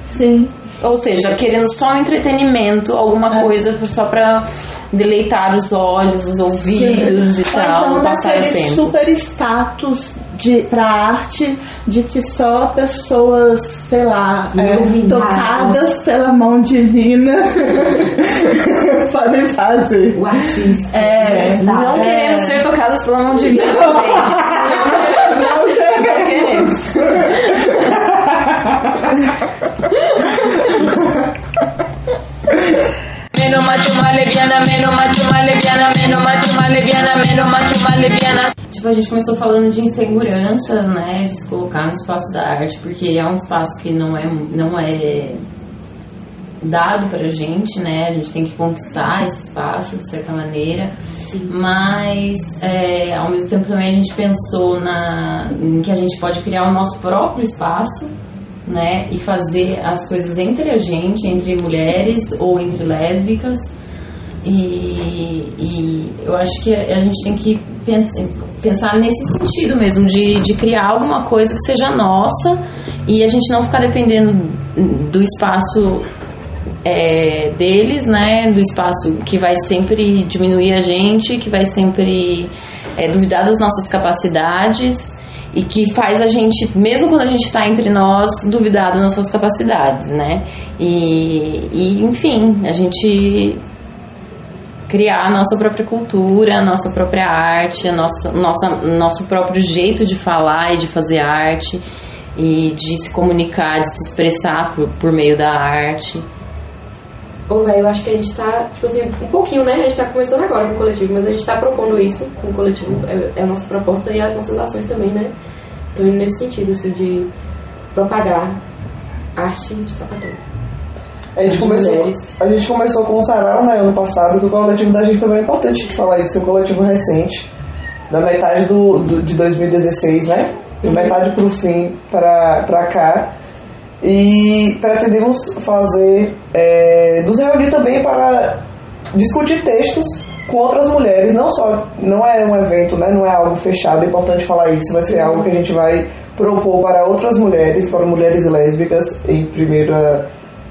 [SPEAKER 8] Sim.
[SPEAKER 7] Ou seja, querendo só um entretenimento, alguma coisa só pra deleitar os olhos, os ouvidos e
[SPEAKER 8] Ou
[SPEAKER 7] tal,
[SPEAKER 8] então
[SPEAKER 7] passar o tempo.
[SPEAKER 8] super status de para arte de que só pessoas, sei lá, é, tocadas pela mão divina podem fazer.
[SPEAKER 10] O artista.
[SPEAKER 8] É,
[SPEAKER 7] Não
[SPEAKER 8] é.
[SPEAKER 7] queremos ser tocadas pela mão divina também. Não, não queremos.
[SPEAKER 3] Menos macho, lesbiana, menos macho, lesbiana, menos macho, lesbiana, menos macho, lesbiana.
[SPEAKER 7] Tipo, a gente começou falando de insegurança, né? De se colocar no espaço da arte, porque é um espaço que não é, não é dado pra gente, né? A gente tem que conquistar esse espaço, de certa maneira. Mas, é, ao mesmo tempo, também a gente pensou na, em que a gente pode criar o nosso próprio espaço, né? E fazer as coisas entre a gente, entre mulheres ou entre lésbicas. E, e eu acho que a gente tem que pensar, pensar nesse sentido mesmo, de, de criar alguma coisa que seja nossa e a gente não ficar dependendo do espaço é, deles, né? Do espaço que vai sempre diminuir a gente, que vai sempre é, duvidar das nossas capacidades e que faz a gente, mesmo quando a gente está entre nós, duvidar das nossas capacidades, né? E, e enfim, a gente criar a nossa própria cultura, a nossa própria arte, a nossa, nossa, nosso próprio jeito de falar e de fazer arte e de se comunicar, de se expressar por, por meio da arte.
[SPEAKER 10] Ô, velho, eu acho que a gente tá, tipo assim, um pouquinho, né? A gente tá começando agora com o coletivo, mas a gente tá propondo isso com o coletivo, é, é a nossa proposta e as nossas ações também, né? Então, indo nesse sentido, assim, de propagar arte de sapatão.
[SPEAKER 6] A gente, começou,
[SPEAKER 10] mulheres.
[SPEAKER 6] a gente começou com o Sarau, né, ano passado, que o coletivo da gente também é importante de falar isso, que é um coletivo recente, da metade do, do- de 2016, né? De metade pro fim pra, pra cá. E pretendemos fazer, é, nos reunir também para discutir textos com outras mulheres, não só, não é um evento, né, não é algo fechado, é importante falar isso, vai ser algo que a gente vai propor para outras mulheres, para mulheres lésbicas em primeira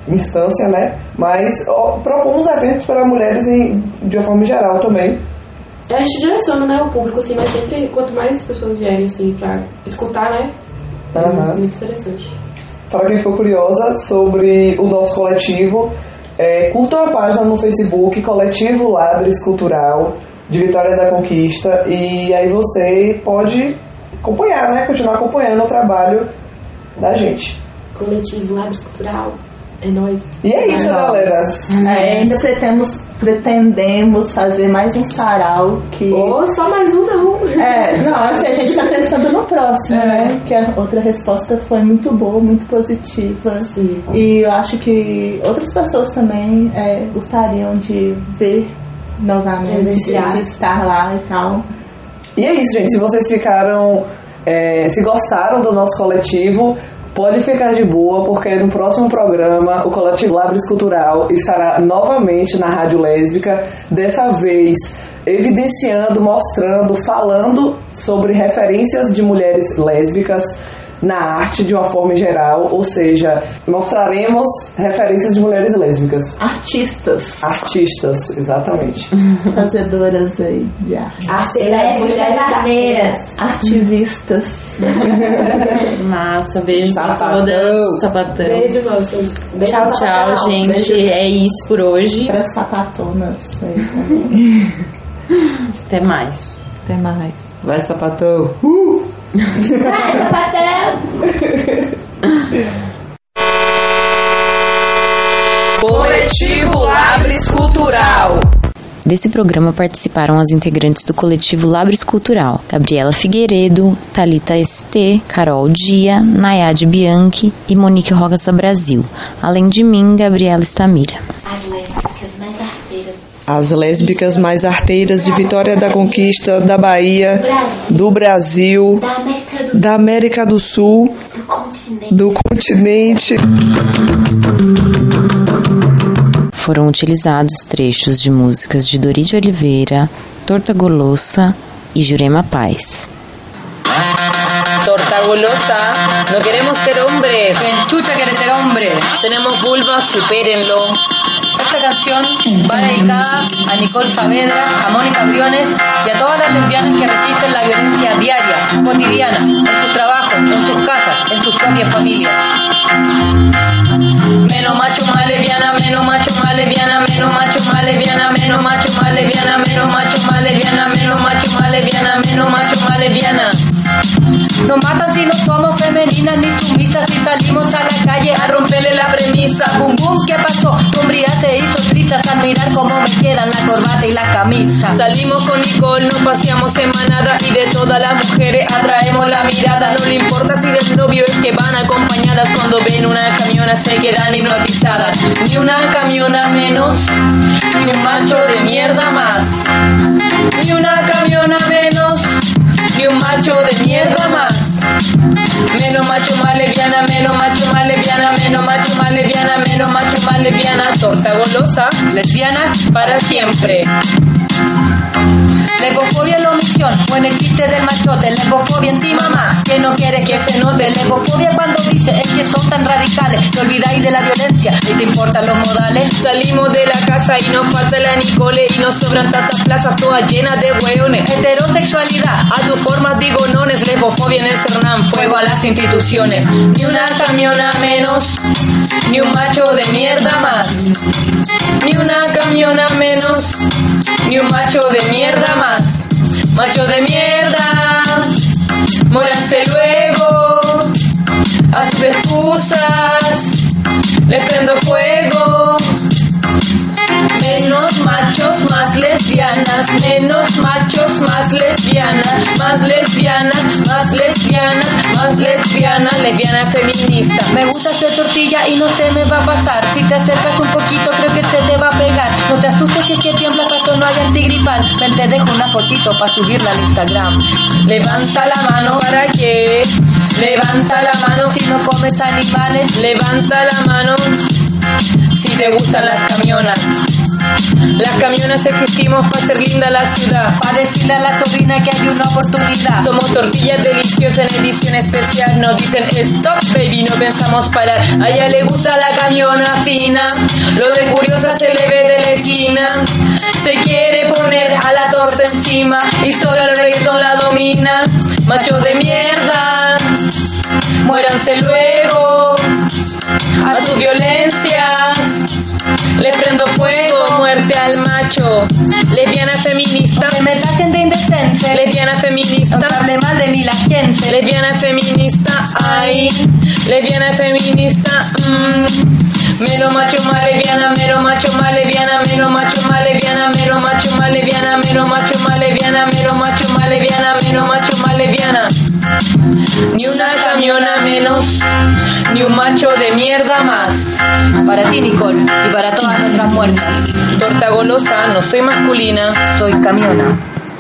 [SPEAKER 6] instância, né, mas ó, propomos eventos para mulheres em, de uma forma geral também,
[SPEAKER 10] A gente direciona, né, o público, assim, mas sempre, quanto mais pessoas vierem, assim, pra escutar, né? É
[SPEAKER 6] Aham.
[SPEAKER 10] muito interessante.
[SPEAKER 6] Para quem ficou curiosa sobre o nosso coletivo, é, curtam a página no Facebook Coletivo Labres Cultural de Vitória da Conquista e aí você pode acompanhar, né? Continuar acompanhando o trabalho da gente.
[SPEAKER 10] Coletivo Labs Cultural, é nóis.
[SPEAKER 6] E é isso, galera.
[SPEAKER 8] É, ainda pretemos, pretendemos fazer mais um sarau que.
[SPEAKER 10] Ou só mais um, não.
[SPEAKER 8] É, não, assim, a gente tá pensando no próximo, né? Que a outra resposta foi muito boa, muito positiva.
[SPEAKER 10] Sim.
[SPEAKER 8] E eu acho que outras pessoas também é, gostariam de ver novamente, de, de estar lá e tal.
[SPEAKER 6] E é isso, gente. Se vocês ficaram. é, se gostaram do nosso coletivo, pode ficar de boa, porque no próximo programa o Coletivo Labres Cultural estará novamente na Rádio Lésbica, dessa vez evidenciando, mostrando, falando sobre referências de mulheres lésbicas na arte de uma forma geral, ou seja, mostraremos referências de mulheres lésbicas.
[SPEAKER 8] Artistas,
[SPEAKER 6] Artistas, exatamente.
[SPEAKER 8] fazedoras aí de arte.
[SPEAKER 10] Arteiras, mulheres arteiras.
[SPEAKER 8] Ativistas.
[SPEAKER 7] Massa, beijo pra
[SPEAKER 6] Sapatão.
[SPEAKER 7] todas. Sapatão.
[SPEAKER 10] Beijo, moça. Beijo
[SPEAKER 7] Tchau, tchau,
[SPEAKER 10] sapatão.
[SPEAKER 7] gente.
[SPEAKER 10] Beijo.
[SPEAKER 7] É isso por hoje.
[SPEAKER 8] Para sapatonas.
[SPEAKER 7] Até mais.
[SPEAKER 1] Até mais. Vai, sapatão.
[SPEAKER 3] Coletivo Labres Cultural.
[SPEAKER 4] Desse programa participaram as integrantes do coletivo Labres Cultural: Gabriela Figueiredo, Talita ST, Carol Dia, Nayade Bianchi e Monique Rogaça Brasil, além de mim, Gabriela Stamira.
[SPEAKER 9] As lésbicas mais arteiras
[SPEAKER 6] de Vitória da Conquista, da Bahia, do Brasil,
[SPEAKER 9] da América do,
[SPEAKER 6] Sul,
[SPEAKER 9] do continente.
[SPEAKER 4] Foram utilizados trechos de músicas de Dori de Oliveira, Torta Golosa e Jurema Paz.
[SPEAKER 3] Torta golosa. No queremos ser hombres.
[SPEAKER 7] Chucha, quieres ser hombre.
[SPEAKER 3] Tenemos vulva, supérenlo.
[SPEAKER 11] Esta canción va dedicada a Nicole Saavedra, a Mónica Briones y a todas las lesbianas que resisten la violencia diaria, cotidiana, en su trabajo, en sus casas, en sus propias familias.
[SPEAKER 3] Menos macho, más lesbiana, menos macho, más lesbiana, menos macho, más lesbiana, menos macho, más lesbiana, menos macho,
[SPEAKER 11] y la camisa.
[SPEAKER 3] Salimos con Nicole, nos paseamos en y de todas las mujeres atraemos la mirada. No le importa si del novio es que van acompañadas cuando ven una camiona se quedan hipnotizadas. Ni una camiona menos, ni un macho de mierda más. Ni una camiona menos, ni un macho de mierda más. Menos macho, más lesbiana, menos macho, más lesbiana, menos macho, los machos más lesbianas, torta golosa, lesbianas para siempre
[SPEAKER 11] omisión, o en el chiste del machote, lebofobia en ti mamá, que no quieres que se note, lebofobia cuando dice es que son tan radicales, te olvidáis de la violencia y te importan los modales.
[SPEAKER 3] Salimos de la casa y nos falta la Nicole y nos sobran tantas plazas todas llenas de hueones.
[SPEAKER 11] Heterosexualidad,
[SPEAKER 3] a tu forma digo nones, lebofobia en el Cernán, fuego a las instituciones. Ni una camiona menos, ni un macho de mierda más. Ni una camiona menos, ni un macho de mierda más. Macho de mierda, muéranse luego a sus excusas, les prendo fuego. Menos machos, más lesbianas, más lesbianas, más lesbianas, más lesbianas, lesbiana feminista.
[SPEAKER 11] Me gusta hacer tortilla y no se me va a pasar. Si te acercas un poquito, creo que se te va a pegar. No te asustes si es que tiembla cuando no hay antigripal. Ven, te dejo una fotito para subirla al Instagram.
[SPEAKER 3] Levanta la mano para que. Levanta la mano
[SPEAKER 11] si no comes animales.
[SPEAKER 3] Levanta la mano si te gustan las camionas. Las camionas existimos para hacer linda la ciudad.
[SPEAKER 11] Para decirle a la sobrina que hay una oportunidad.
[SPEAKER 3] Somos tortillas deliciosas en edición especial. Nos dicen stop, baby, no pensamos parar. A ella le gusta la camiona fina. Lo de curiosa se le ve de la esquina. Se quiere poner a la torta encima. Y solo el reggaetón la domina. Machos de mierda. Muéranse luego. A sus violencias. Les prendo fuego, macho. Lesbiana feminista.
[SPEAKER 11] Me tachen de indecente.
[SPEAKER 3] Lesbiana feminista.
[SPEAKER 11] No hable mal de mí la gente.
[SPEAKER 3] Lesbiana feminista. Ay. Lesbiana feminista. Mmm. Menos macho, más lesbiana, menos macho, más lesbiana, menos macho, más lesbiana, menos macho, más lesbiana, menos macho, ni un macho de mierda más.
[SPEAKER 11] Para ti, Nicole, y para todas nuestras muertas.
[SPEAKER 3] Torta golosa, no soy masculina,
[SPEAKER 11] soy camiona.